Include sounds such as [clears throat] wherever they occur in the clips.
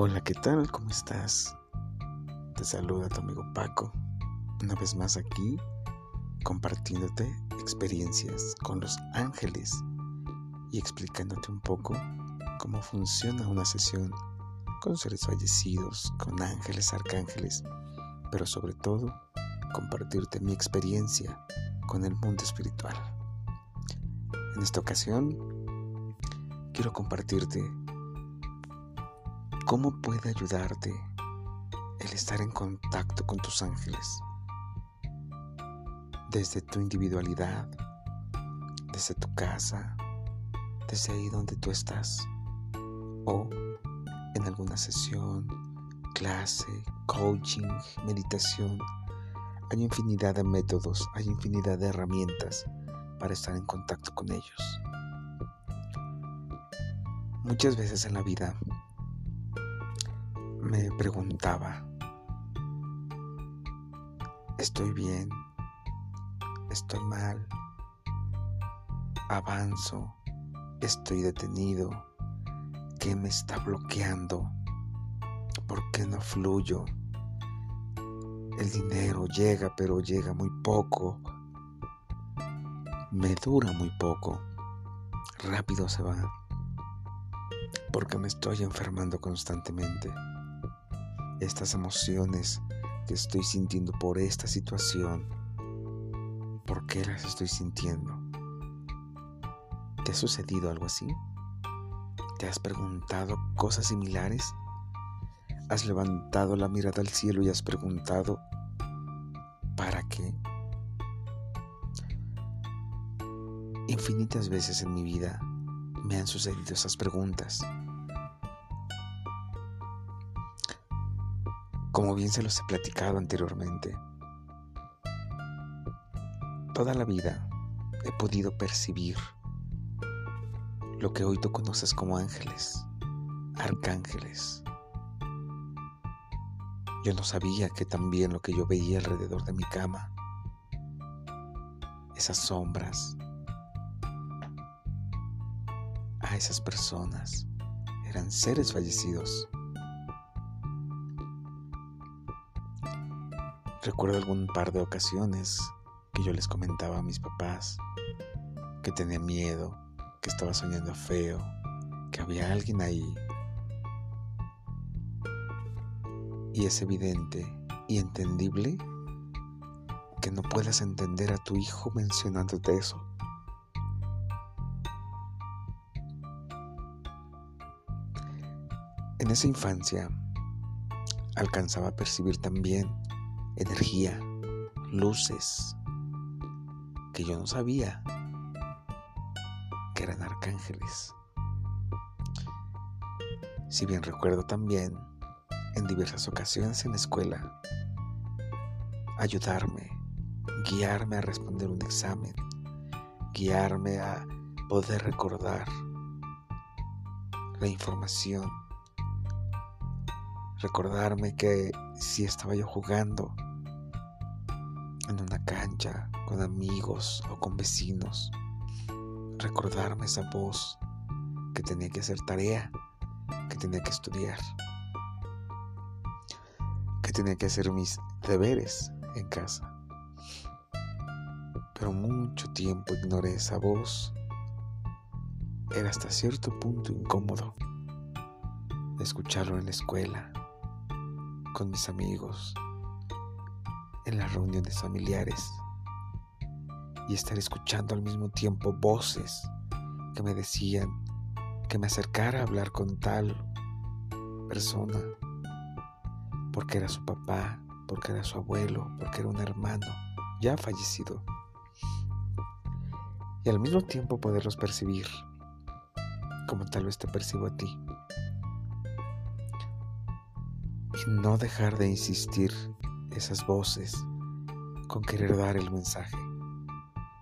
Hola, ¿qué tal? ¿Cómo estás? Te saluda tu amigo Paco, una vez más aquí, compartiéndote experiencias con los ángeles y explicándote un poco cómo funciona una sesión con seres fallecidos, con ángeles, arcángeles, pero sobre todo compartirte mi experiencia con el mundo espiritual. En esta ocasión, quiero compartirte ¿Cómo puede ayudarte el estar en contacto con tus ángeles? Desde tu individualidad, desde tu casa, desde ahí donde tú estás, o en alguna sesión, clase, coaching, meditación. Hay infinidad de métodos, hay infinidad de herramientas para estar en contacto con ellos. Muchas veces en la vida me preguntaba, ¿estoy bien? ¿Estoy mal? ¿Avanzo? ¿Estoy detenido? ¿Qué me está bloqueando? ¿Por qué no fluyo? El dinero llega, pero llega muy poco. Me dura muy poco. Rápido se va. Porque me estoy enfermando constantemente estas emociones que estoy sintiendo por esta situación, ¿por qué las estoy sintiendo? ¿Te ha sucedido algo así? ¿Te has preguntado cosas similares? ¿Has levantado la mirada al cielo y has preguntado, ¿para qué? Infinitas veces en mi vida me han sucedido esas preguntas. Como bien se los he platicado anteriormente, toda la vida he podido percibir lo que hoy tú conoces como ángeles, arcángeles. Yo no sabía que también lo que yo veía alrededor de mi cama, esas sombras, a esas personas, eran seres fallecidos Recuerdo algún par de ocasiones que yo les comentaba a mis papás que tenía miedo, que estaba soñando feo, que había alguien ahí. Y es evidente y entendible que no puedas entender a tu hijo mencionándote eso. En esa infancia alcanzaba a percibir también energía, luces, que yo no sabía que eran arcángeles. Si bien recuerdo también en diversas ocasiones en la escuela, ayudarme, guiarme a responder un examen, guiarme a poder recordar la información, recordarme que si estaba yo jugando, con amigos o con vecinos. Recordarme esa voz que tenía que hacer tarea, que tenía que estudiar, que tenía que hacer mis deberes en casa. Pero mucho tiempo ignoré esa voz. Era hasta cierto punto incómodo escucharlo en la escuela, con mis amigos, en las reuniones familiares y estar escuchando al mismo tiempo voces que me decían que me acercara a hablar con tal persona porque era su papá, porque era su abuelo, porque era un hermano ya fallecido. Y al mismo tiempo poderlos percibir como tal vez te percibo a ti. Y no dejar de insistir esas voces con querer dar el mensaje.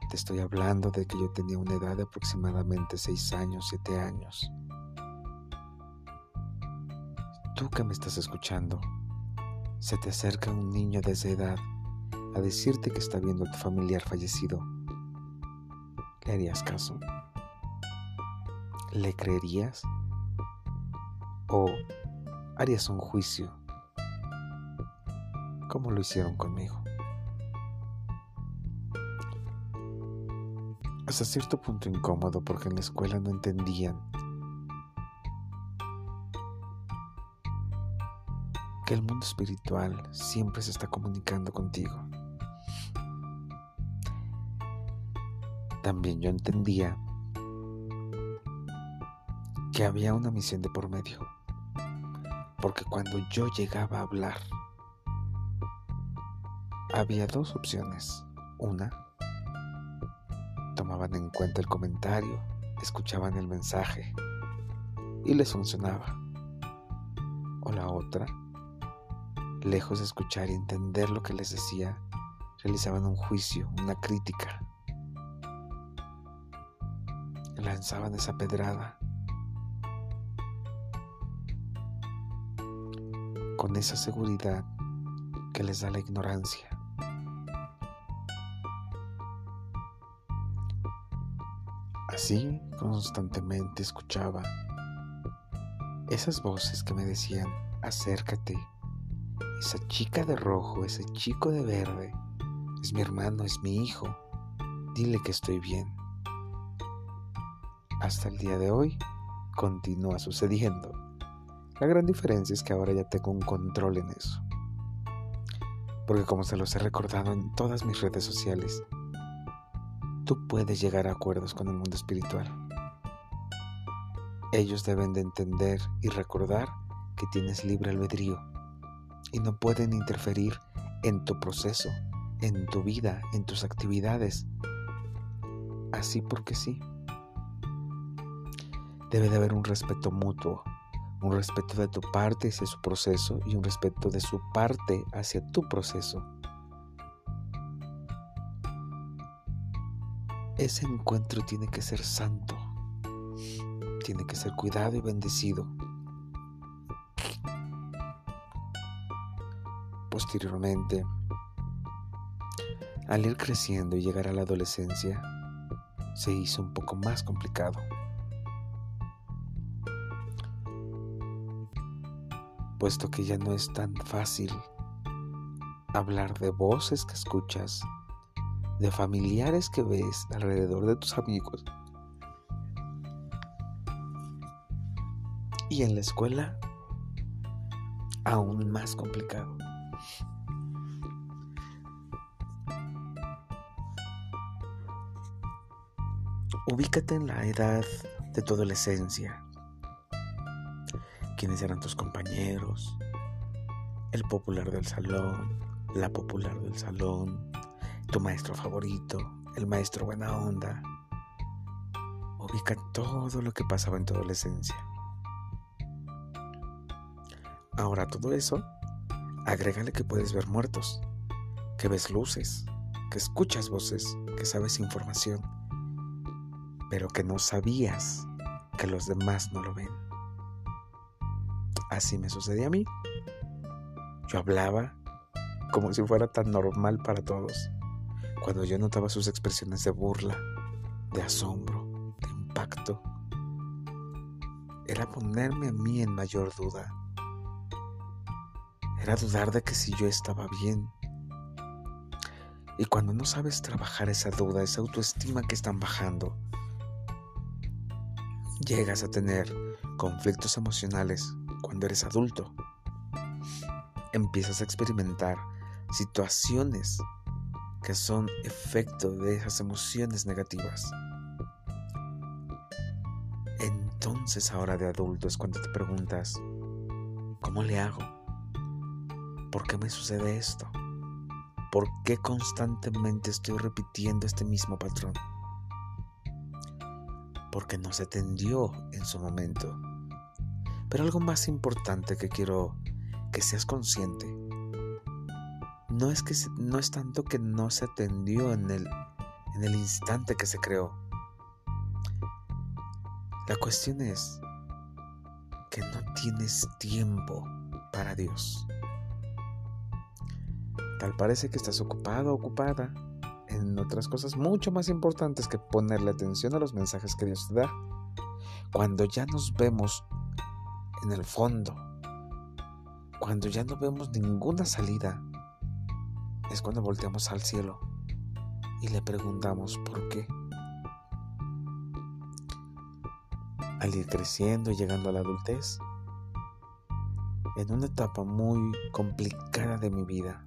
Te estoy hablando de que yo tenía una edad de aproximadamente 6 años, 7 años. Tú que me estás escuchando, se te acerca un niño de esa edad a decirte que está viendo a tu familiar fallecido. ¿Le harías caso? ¿Le creerías? ¿O harías un juicio, como lo hicieron conmigo. Hasta cierto punto incómodo porque en la escuela no entendían que el mundo espiritual siempre se está comunicando contigo. También yo entendía que había una misión de por medio, porque cuando yo llegaba a hablar, había dos opciones. Una, tomaban en cuenta el comentario, escuchaban el mensaje y les funcionaba. O la otra, lejos de escuchar y entender lo que les decía, realizaban un juicio, una crítica. Lanzaban esa pedrada con esa seguridad que les da la ignorancia. Así constantemente escuchaba esas voces que me decían, acércate, esa chica de rojo, ese chico de verde, es mi hermano, es mi hijo. Dile que estoy bien. Hasta el día de hoy continúa sucediendo. La gran diferencia es que ahora ya tengo un control en eso. Porque como se los he recordado en todas mis redes sociales, tú puedes llegar a acuerdos con el mundo espiritual. Ellos deben de entender y recordar que tienes libre albedrío y no pueden interferir en tu proceso, en tu vida, en tus actividades. Así porque sí. Debe de haber un respeto mutuo, un respeto de tu parte hacia su proceso y un respeto de su parte hacia tu proceso. Ese encuentro tiene que ser santo, tiene que ser cuidado y bendecido. Posteriormente, al ir creciendo y llegar a la adolescencia, se hizo un poco más complicado. Puesto que ya no es tan fácil hablar de voces que escuchas, de familiares que ves alrededor de tus amigos. Y en la escuela, aún más complicado. Ubícate en la edad de tu adolescencia. ¿Quiénes eran tus compañeros? El popular del salón, la popular del salón, tu maestro favorito, el maestro buena onda. Ubica todo lo que pasaba en tu adolescencia. Ahora todo eso, agrégale que puedes ver muertos, que ves luces, que escuchas voces, que sabes información pero que no sabías que los demás no lo ven. Así me sucedía a mí. Yo hablaba como si fuera tan normal para todos, cuando yo notaba sus expresiones de burla, de asombro, de impacto. Era ponerme a mí en mayor duda. Era dudar de que si yo estaba bien. Y cuando no sabes trabajar esa duda, esa autoestima que están bajando, llegas a tener conflictos emocionales cuando eres adulto. Empiezas a experimentar situaciones que son efecto de esas emociones negativas. Entonces ahora de adulto es cuando te preguntas, ¿cómo le hago? ¿Por qué me sucede esto? ¿Por qué constantemente estoy repitiendo este mismo patrón? porque no se atendió en su momento. Pero algo más importante que quiero que seas consciente no es que no es tanto que no se atendió en el en el instante que se creó. La cuestión es que no tienes tiempo para Dios. Tal parece que estás ocupado, ocupada en otras cosas mucho más importantes que ponerle atención a los mensajes que Dios te da. Cuando ya nos vemos en el fondo cuando ya no vemos ninguna salida, es cuando volteamos al cielo y le preguntamos por qué. Al ir creciendo y llegando a la adultez, en una etapa muy complicada de mi vida,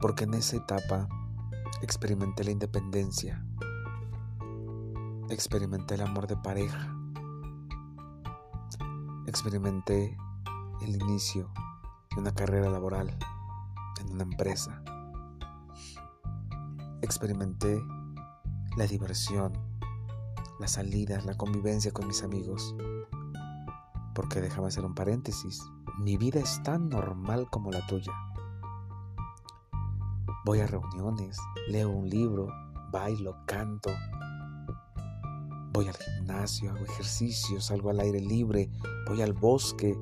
porque en esa etapa experimenté la independencia, experimenté el amor de pareja, experimenté el inicio de una carrera laboral una empresa, experimenté la diversión, las salidas, la convivencia con mis amigos, porque déjame hacer un paréntesis, mi vida es tan normal como la tuya. Voy a reuniones, leo un libro, bailo, canto. Voy al gimnasio, hago ejercicios, salgo al aire libre, voy al bosque.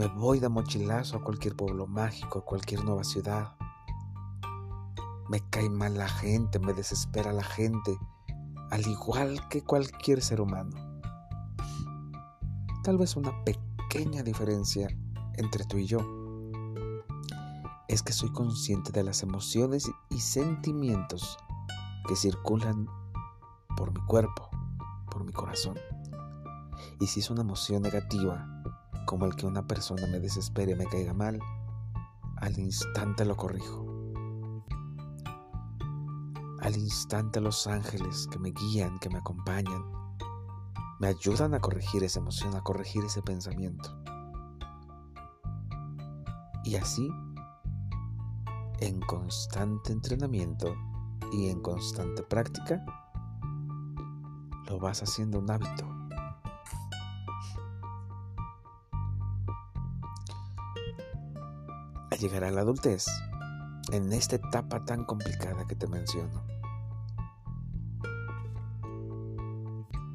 Me voy de mochilazo a cualquier pueblo mágico, a cualquier nueva ciudad. Me cae mal la gente, me desespera la gente, al igual que cualquier ser humano. Tal vez una pequeña diferencia entre tú y yo es que soy consciente de las emociones y sentimientos que circulan por mi cuerpo, por mi corazón. Y si es una emoción negativa, como el que una persona me desespere y me caiga mal, al instante lo corrijo. Al instante los ángeles que me guían, que me acompañan, me ayudan a corregir esa emoción, a corregir ese pensamiento. Y así en constante entrenamiento y en constante práctica, lo vas haciendo un hábito. Llegar a la adultez, en esta etapa tan complicada que te menciono,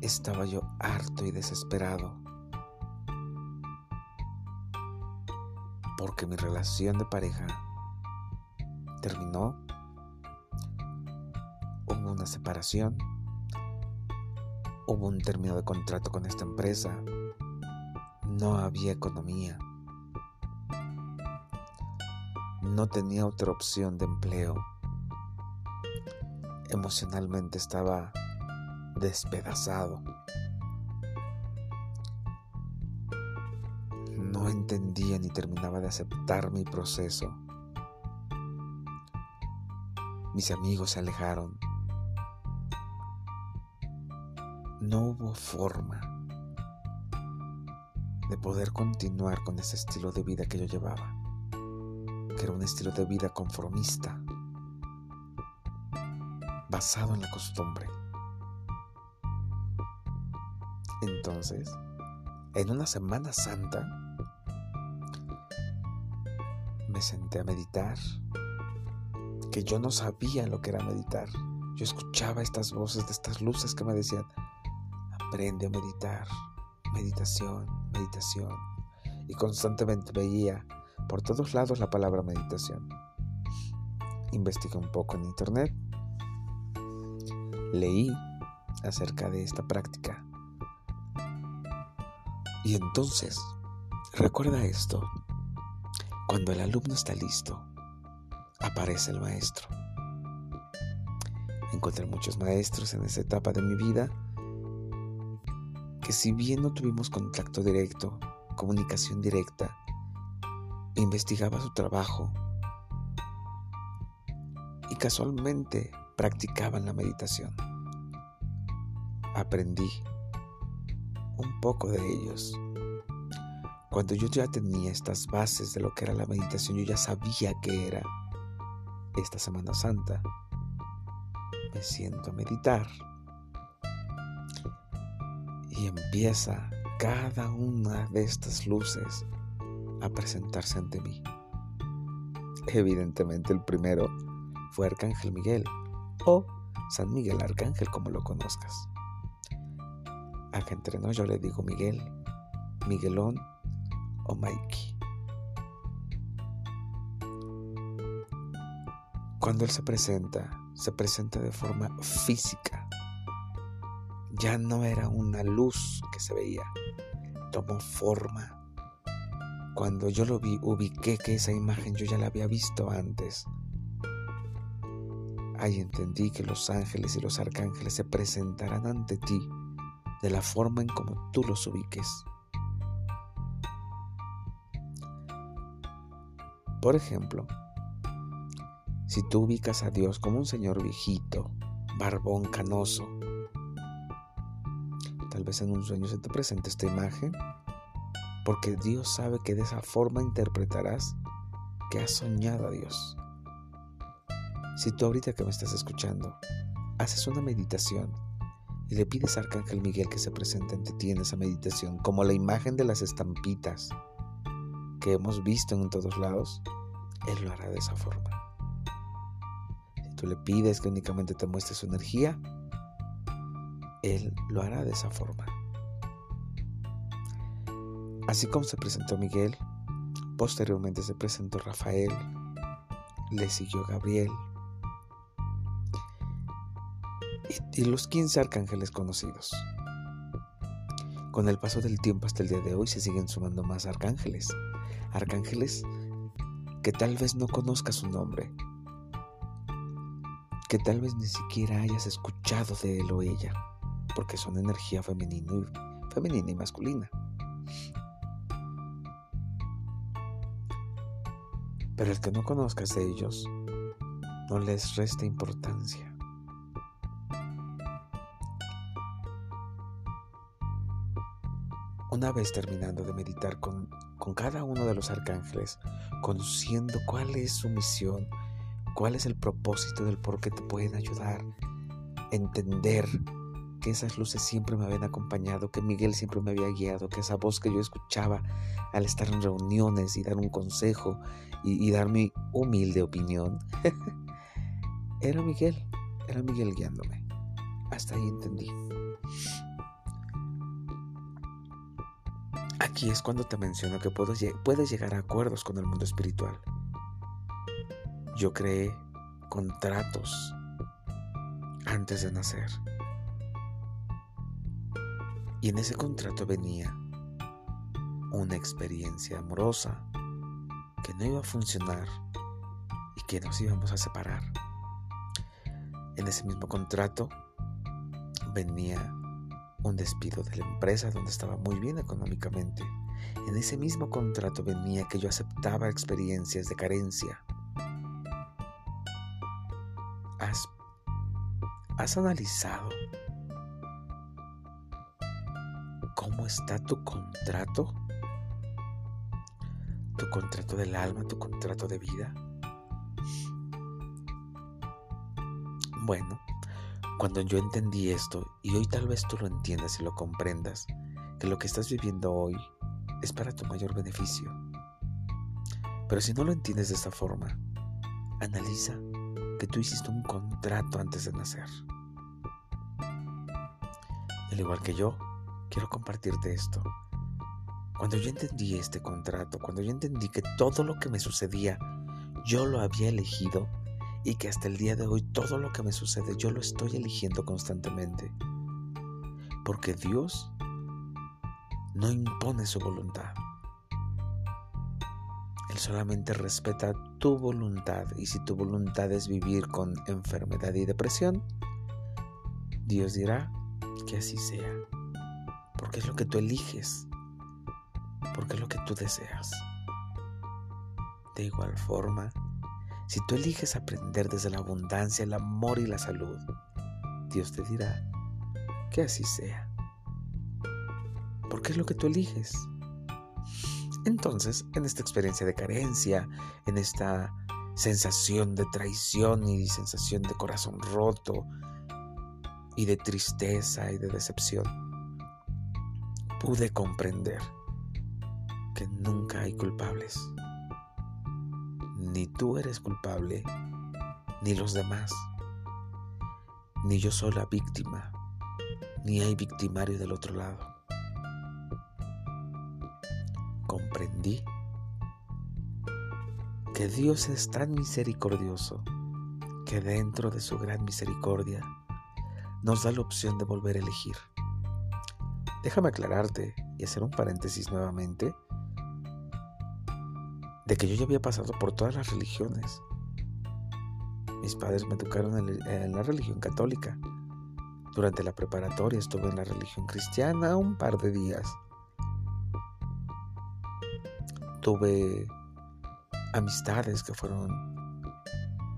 estaba yo harto y desesperado porque mi relación de pareja terminó, hubo una separación, hubo un término de contrato con esta empresa, no había economía, no tenía otra opción de empleo, emocionalmente estaba despedazado. No entendía ni terminaba de aceptar mi proceso. Mis amigos se alejaron. No hubo forma de poder continuar con ese estilo de vida que yo llevaba, era un estilo de vida conformista, basado en la costumbre. Entonces, en una Semana Santa, me senté a meditar que yo no sabía lo que era meditar. Yo escuchaba estas voces de estas luces que me decían, aprende a meditar, meditación, meditación. Y constantemente veía por todos lados la palabra meditación. Investigué un poco en internet, leí acerca de esta práctica. Y entonces, recuerda esto, cuando el alumno está listo, aparece el maestro. Encontré muchos maestros en esa etapa de mi vida que si bien no tuvimos contacto directo, comunicación directa, investigaba su trabajo y casualmente practicaban la meditación. Aprendí un poco de ellos. Cuando yo ya tenía estas bases de lo que era la meditación, yo ya sabía qué era esta Semana Santa me siento a meditar y empieza cada una de estas luces a presentarse ante mí. Evidentemente el primero fue Arcángel Miguel o San Miguel Arcángel como lo conozcas. Acá entre nos yo le digo Miguel, Miguelón o Mikey. Cuando Él se presenta, se presenta de forma física. Ya no era una luz que se veía, tomó forma cuando yo lo vi, ubiqué que esa imagen yo ya la había visto antes. Ahí entendí que los ángeles y los arcángeles se presentarán ante ti de la forma en como tú los ubiques. Por ejemplo, si tú ubicas a Dios como un señor viejito, barbón, canoso, tal vez en un sueño se te presente esta imagen, porque Dios sabe que de esa forma interpretarás que has soñado a Dios. Si tú ahorita que me estás escuchando haces una meditación y le pides a Arcángel Miguel que se presente ante ti en esa meditación, como la imagen de las estampitas que hemos visto en todos lados, Él lo hará de esa forma. Si tú le pides que únicamente te muestre su energía, Él lo hará de esa forma. Así como se presentó Miguel, posteriormente se presentó Rafael, le siguió Gabriel, y los 15 arcángeles conocidos. Con el paso del tiempo hasta el día de hoy se siguen sumando más arcángeles. Arcángeles que tal vez no conozcas su nombre, que tal vez ni siquiera hayas escuchado de él o ella, porque son energía femenina y, femenina y masculina. Pero el que no conozcas de ellos, no les resta importancia. Una vez terminando de meditar con, cada uno de los arcángeles, conociendo cuál es su misión, cuál es el propósito del por qué te pueden ayudar, entender que esas luces siempre me habían acompañado, que Miguel siempre me había guiado, que esa voz que yo escuchaba al estar en reuniones y dar un consejo y, y dar mi humilde opinión, [laughs] era Miguel, era Miguel guiándome. Hasta ahí entendí. Aquí es cuando te menciono que puedes llegar a acuerdos con el mundo espiritual. Yo creé contratos antes de nacer. Y en ese contrato venía una experiencia amorosa que no iba a funcionar y que nos íbamos a separar. En ese mismo contrato venía un despido de la empresa donde estaba muy bien económicamente. En ese mismo contrato venía que yo aceptaba experiencias de carencia. ¿Has, has analizado está tu contrato? Tu contrato del alma, tu contrato de vida. Bueno, cuando yo entendí esto, y hoy tal vez tú lo entiendas y lo comprendas, que lo que estás viviendo hoy es para tu mayor beneficio. Pero si no lo entiendes de esta forma, analiza que tú hiciste un contrato antes de nacer. al igual que yo, quiero compartirte esto. Cuando yo entendí este contrato, cuando yo entendí que todo lo que me sucedía, yo lo había elegido, y que hasta el día de hoy todo lo que me sucede yo lo estoy eligiendo constantemente. Porque Dios no impone su voluntad. Él solamente respeta tu voluntad y si tu voluntad es vivir con enfermedad y depresión, Dios dirá que así sea. Porque es lo que tú eliges. Porque es lo que tú deseas. De igual forma, si tú eliges aprender desde la abundancia, el amor y la salud, Dios te dirá que así sea. Porque es lo que tú eliges. Entonces, en esta experiencia de carencia, en esta sensación de traición y sensación de corazón roto y de tristeza y de decepción, pude comprender que nunca hay culpables ni tú eres culpable, ni los demás, ni yo soy la víctima, ni hay victimario del otro lado. Comprendí que Dios es tan misericordioso que dentro de su gran misericordia nos da la opción de volver a elegir. Déjame aclararte y hacer un paréntesis nuevamente de que yo ya había pasado por todas las religiones. Mis padres me educaron en la religión católica. Durante la preparatoria estuve en la religión cristiana un par de días. Tuve amistades que fueron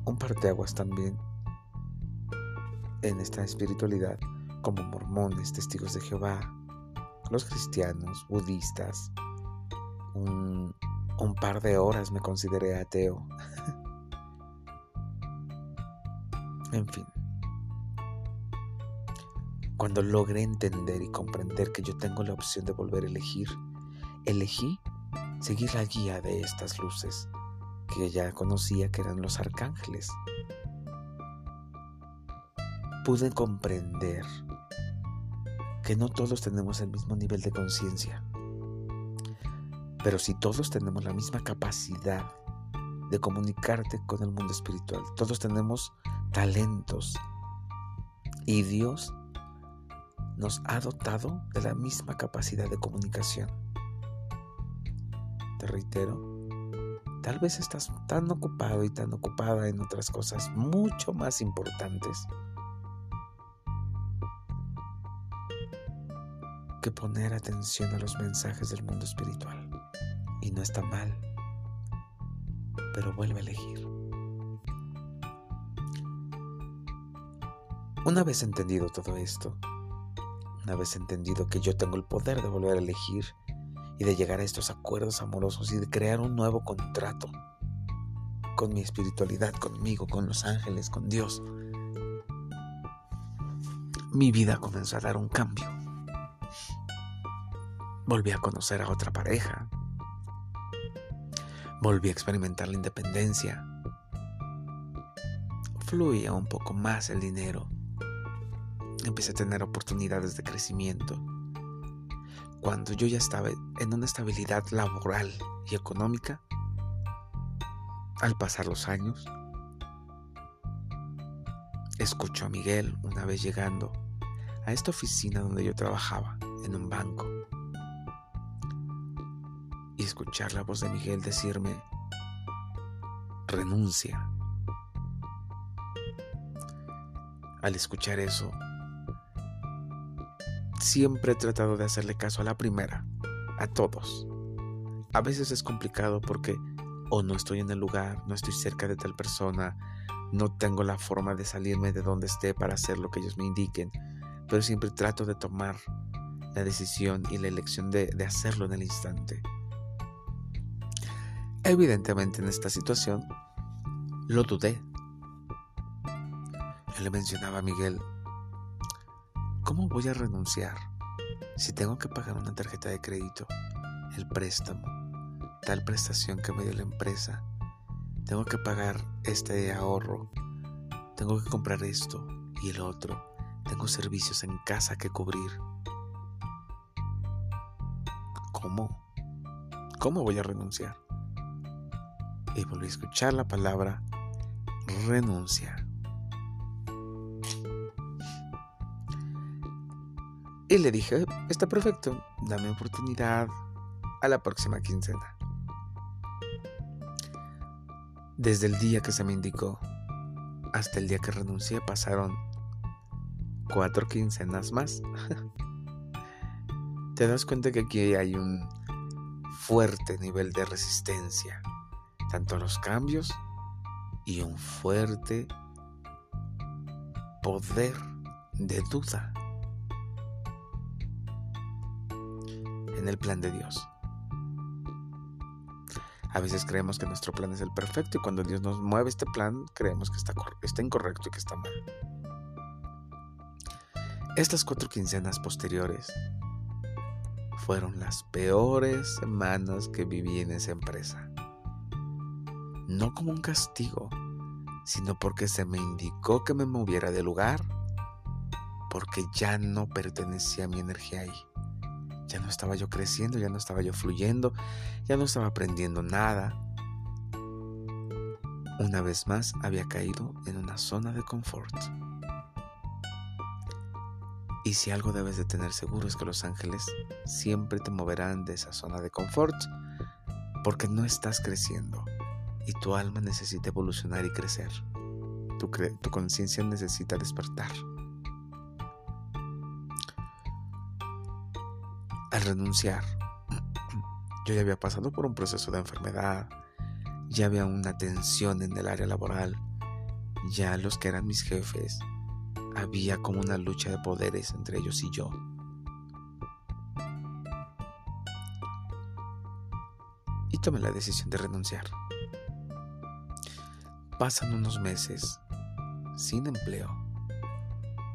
un par de aguas también en esta espiritualidad, como mormones, testigos de Jehová, los cristianos, budistas. Un, par de horas me consideré ateo. [laughs] en fin. Cuando logré entender y comprender que yo tengo la opción de volver a elegir, elegí seguir la guía de estas luces que ya conocía que eran los arcángeles. Pude comprender que no todos tenemos el mismo nivel de conciencia, pero si todos tenemos la misma capacidad de comunicarte con el mundo espiritual, todos tenemos talentos y Dios nos ha dotado de la misma capacidad de comunicación. Te reitero, tal vez estás tan ocupado y tan ocupada en otras cosas mucho más importantes poner atención a los mensajes del mundo espiritual. Y no está mal, pero vuelve a elegir. Una vez entendido todo esto, una vez entendido que yo tengo el poder de volver a elegir y de llegar a estos acuerdos amorosos y de crear un nuevo contrato con mi espiritualidad, conmigo, con los ángeles, con Dios, mi vida comenzó a dar un cambio. Volví a conocer a otra pareja. Volví a experimentar la independencia. Fluía un poco más el dinero empecé a tener oportunidades de crecimiento. Cuando yo ya estaba en una estabilidad laboral y económica, al pasar los años, escucho a Miguel una vez llegando a esta oficina donde yo trabajaba, en un banco, y escuchar la voz de Miguel decirme, renuncia. Al escuchar eso, Siempre he tratado de hacerle caso a la primera, a todos. A veces es complicado porque o no estoy en el lugar, no estoy cerca de tal persona, no tengo la forma de salirme de donde esté para hacer lo que ellos me indiquen, pero siempre trato de tomar la decisión y la elección de, hacerlo en el instante. Evidentemente en esta situación lo dudé. Yo le mencionaba a Miguel, ¿Cómo voy a renunciar si tengo que pagar una tarjeta de crédito, el préstamo, tal prestación que me dio la empresa? Tengo que pagar este ahorro, tengo que comprar esto y el otro, tengo servicios en casa que cubrir. ¿Cómo? ¿Cómo voy a renunciar? Y volví a escuchar la palabra renuncia. Y le dije, está perfecto, dame oportunidad a la próxima quincena. Desde el día que se me indicó hasta el día que renuncié pasaron cuatro quincenas más. [laughs] Te das cuenta que aquí hay un fuerte nivel de resistencia, tanto los cambios y un fuerte poder de duda. en el plan de Dios. A veces creemos que nuestro plan es el perfecto y cuando Dios nos mueve este plan creemos que está, está incorrecto y que está mal. Estas cuatro quincenas posteriores fueron las peores semanas que viví en esa empresa. No como un castigo, sino porque se me indicó que me moviera de lugar, porque ya no pertenecía mi energía ahí. Ya no estaba yo creciendo, ya no estaba yo fluyendo, ya no estaba aprendiendo nada. Una vez más había caído en una zona de confort. Y si algo debes de tener seguro es que los ángeles siempre te moverán de esa zona de confort porque no estás creciendo y tu alma necesita evolucionar y crecer. Tu, conciencia necesita despertar. Al renunciar, [clears throat] yo ya había pasado por un proceso de enfermedad, ya había una tensión en el área laboral, ya los que eran mis jefes, había como una lucha de poderes entre ellos y yo. Y tomé la decisión de renunciar. Pasan unos meses sin empleo,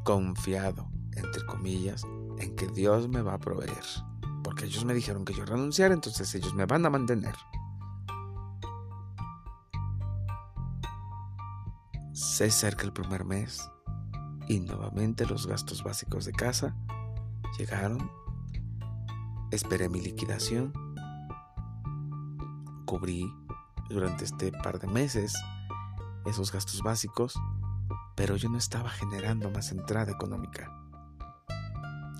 confiado, entre comillas, en que Dios me va a proveer. Porque ellos me dijeron que yo renunciara, entonces ellos me van a mantener. Se acerca el primer mes y nuevamente los gastos básicos de casa llegaron. Esperé mi liquidación. Cubrí durante este par de meses esos gastos básicos, pero yo no estaba generando más entrada económica.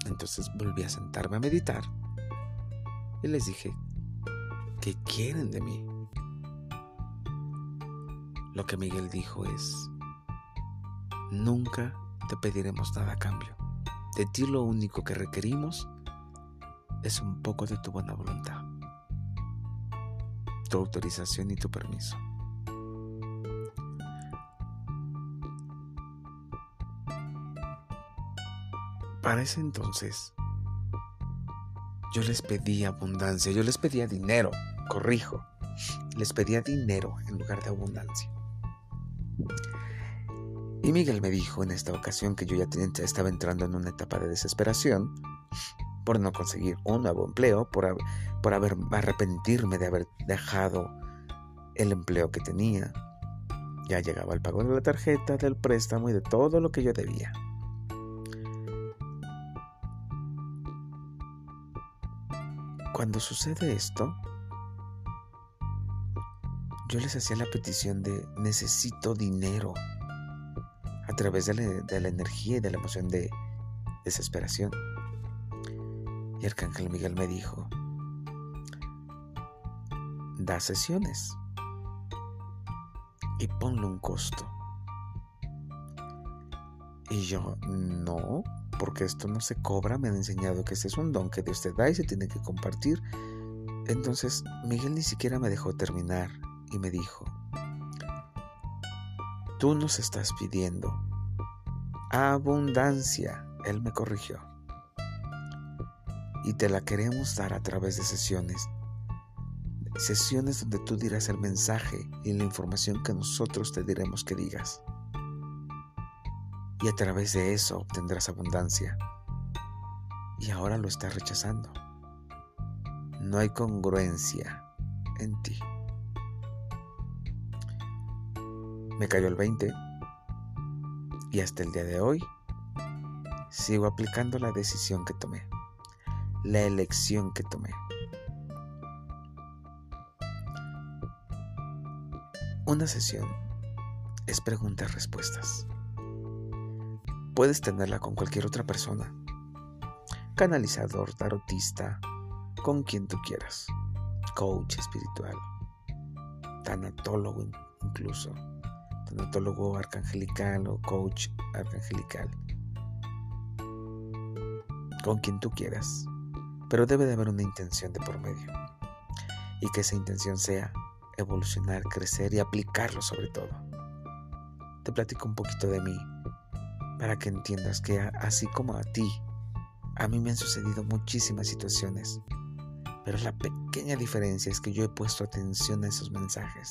Entonces volví a sentarme a meditar y les dije, ¿qué quieren de mí? Lo que Miguel dijo es, nunca te pediremos nada a cambio. De ti lo único que requerimos es un poco de tu buena voluntad, tu autorización y tu permiso. Para ese entonces, yo les pedía abundancia, yo les pedía dinero, corrijo, les pedía dinero en lugar de abundancia. Y Miguel me dijo en esta ocasión que yo ya estaba entrando en una etapa de desesperación por no conseguir un nuevo empleo, por, por haber, arrepentirme de haber dejado el empleo que tenía. Ya llegaba el pago de la tarjeta, del préstamo y de todo lo que yo debía. Cuando sucede esto, yo les hacía la petición de necesito dinero a través de la, energía y de la emoción de desesperación. Y Arcángel Miguel me dijo, da sesiones y ponle un costo. Y yo, no, porque esto no se cobra, me han enseñado que este es un don que Dios te da y se tiene que compartir. Entonces Miguel ni siquiera me dejó terminar y me dijo, tú nos estás pidiendo abundancia, él me corrigió, y te la queremos dar a través de sesiones, sesiones donde tú dirás el mensaje y la información que nosotros te diremos que digas y a través de eso obtendrás abundancia. Y ahora lo estás rechazando. No hay congruencia en ti. Me cayó el 20 y hasta el día de hoy sigo aplicando la decisión que tomé, la elección que tomé. Una sesión es preguntas-respuestas puedes tenerla con cualquier otra persona. Canalizador, tarotista, con quien tú quieras. Coach espiritual, tanatólogo incluso, tanatólogo arcangelical o coach arcangelical. Con quien tú quieras. Pero debe de haber una intención de por medio. Y que esa intención sea evolucionar, crecer y aplicarlo sobre todo. Te platico un poquito de mí para que entiendas que así como a ti, a mí me han sucedido muchísimas situaciones, pero la pequeña diferencia es que yo he puesto atención a esos mensajes,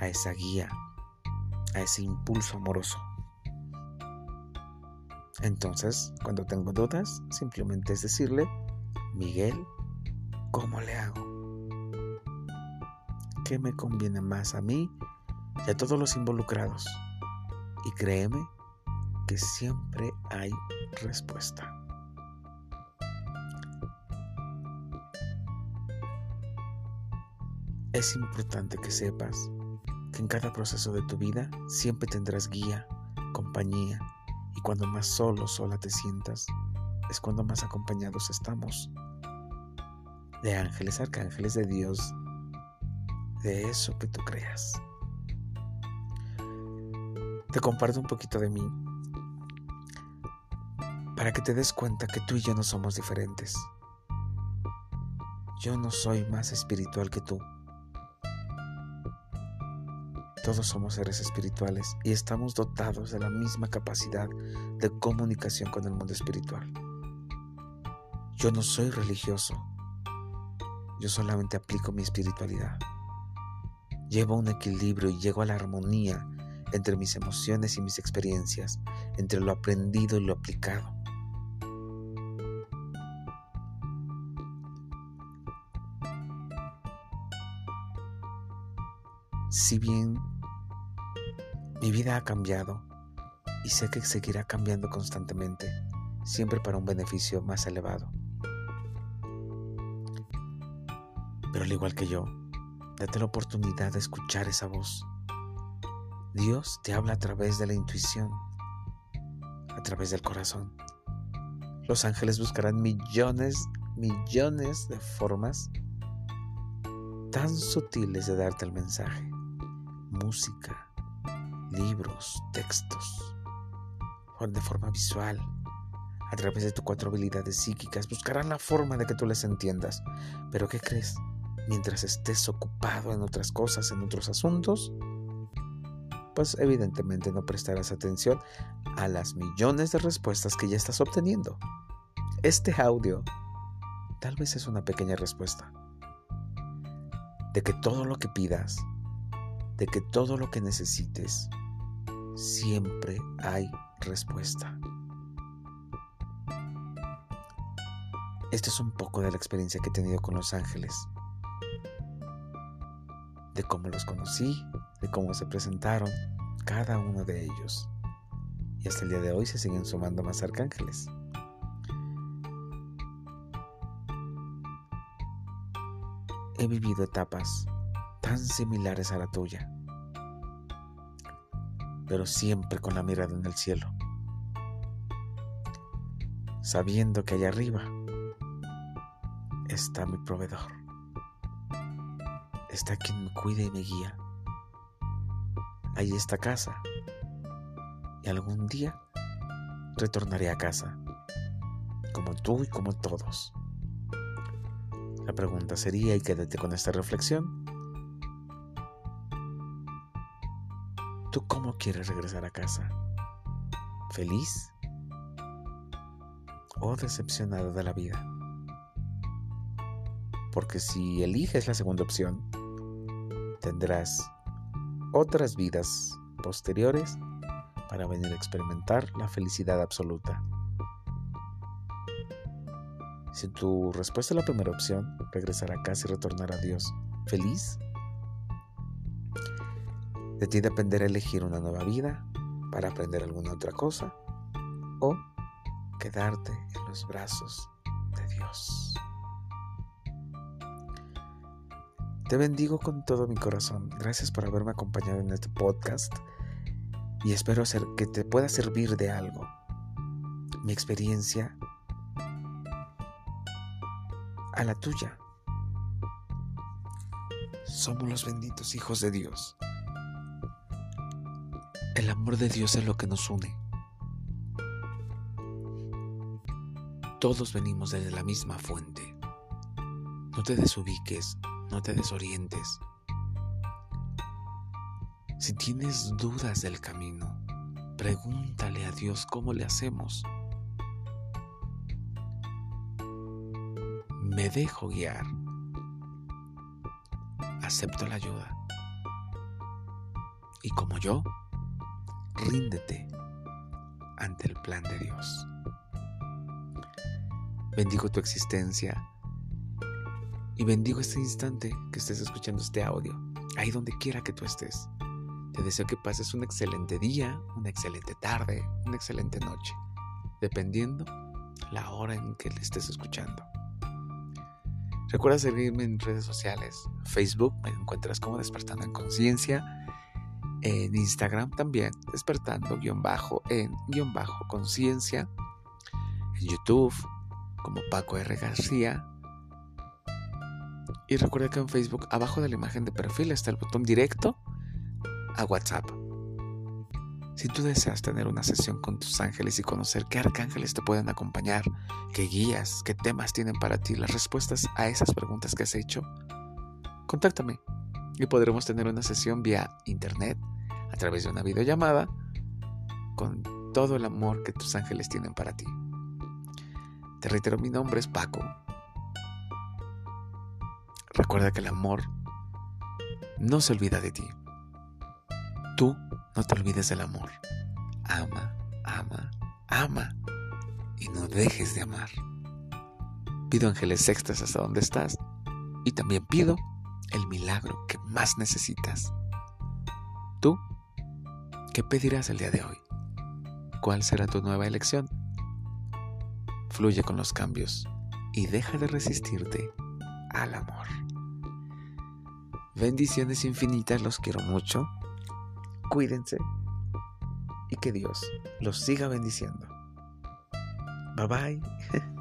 a esa guía, a ese impulso amoroso. Entonces, cuando tengo dudas, simplemente es decirle, Miguel, ¿cómo le hago? ¿Qué me conviene más a mí y a todos los involucrados? Y créeme que siempre hay respuesta. Es importante que sepas que en cada proceso de tu vida siempre tendrás guía, compañía, y cuando más solo, sola te sientas, es cuando más acompañados estamos de ángeles, arcángeles de Dios, de eso que tú creas. Te comparto un poquito de mí para que te des cuenta que tú y yo no somos diferentes. Yo no soy más espiritual que tú. Todos somos seres espirituales y estamos dotados de la misma capacidad de comunicación con el mundo espiritual. Yo no soy religioso. Yo solamente aplico mi espiritualidad. Llevo un equilibrio y llego a la armonía entre mis emociones y mis experiencias, entre lo aprendido y lo aplicado. Si bien mi vida ha cambiado y sé que seguirá cambiando constantemente, siempre para un beneficio más elevado. Pero al igual que yo, date la oportunidad de escuchar esa voz. Dios te habla a través de la intuición, a través del corazón. Los ángeles buscarán millones, millones de formas tan sutiles de darte el mensaje música, libros, textos, de forma visual, a través de tus cuatro habilidades psíquicas, buscarán la forma de que tú les entiendas. Pero ¿qué crees? Mientras estés ocupado en otras cosas, en otros asuntos, pues evidentemente no prestarás atención a las millones de respuestas que ya estás obteniendo. Este audio tal vez es una pequeña respuesta de que todo lo que pidas de que todo lo que necesites, siempre hay respuesta. Esto es un poco de la experiencia que he tenido con los ángeles, de cómo los conocí, de cómo se presentaron cada uno de ellos. Y hasta el día de hoy se siguen sumando más arcángeles. He vivido etapas tan similares a la tuya, pero siempre con la mirada en el cielo, sabiendo que allá arriba está mi proveedor, está quien me cuida y me guía. Ahí está casa y algún día retornaré a casa, como tú y como todos. La pregunta sería, y quédate con esta reflexión, ¿Tú cómo quieres regresar a casa? ¿Feliz? ¿O decepcionado de la vida? Porque si eliges la segunda opción, tendrás otras vidas posteriores para venir a experimentar la felicidad absoluta. Si tu respuesta es la primera opción, regresar a casa y retornar a Dios feliz, de ti dependerá elegir una nueva vida para aprender alguna otra cosa o quedarte en los brazos de Dios. Te bendigo con todo mi corazón. Gracias por haberme acompañado en este podcast y espero que te pueda servir de algo. Mi experiencia a la tuya. Somos los benditos hijos de Dios. El amor de Dios es lo que nos une. Todos venimos desde la misma fuente. No te desubiques, no te desorientes. Si tienes dudas del camino, pregúntale a Dios cómo le hacemos. Me dejo guiar. Acepto la ayuda. Y como yo, ríndete ante el plan de Dios. Bendigo tu existencia y bendigo este instante que estés escuchando este audio, ahí donde quiera que tú estés. Te deseo que pases un excelente día, una excelente tarde, una excelente noche, dependiendo la hora en que le estés escuchando. Recuerda seguirme en redes sociales. Facebook me encuentras como Despertando en Conciencia en Instagram también, despertando en conciencia, en YouTube como Paco R. García Y recuerda que en Facebook, abajo de la imagen de perfil, está el botón directo a WhatsApp. Si tú deseas tener una sesión con tus ángeles y conocer qué arcángeles te pueden acompañar, qué guías, qué temas tienen para ti las respuestas a esas preguntas que has hecho, contáctame y podremos tener una sesión vía internet a través de una videollamada con todo el amor que tus ángeles tienen para ti. Te reitero, mi nombre es Paco. Recuerda que el amor no se olvida de ti. Tú no te olvides del amor. Ama, ama, ama y no dejes de amar. Pido ángeles extras hasta donde estás y también pido el milagro que más necesitas. ¿Tú qué pedirás el día de hoy? ¿Cuál será tu nueva elección? Fluye con los cambios y deja de resistirte al amor. Bendiciones infinitas, los quiero mucho cuídense y que Dios los siga bendiciendo. Bye bye. [laughs]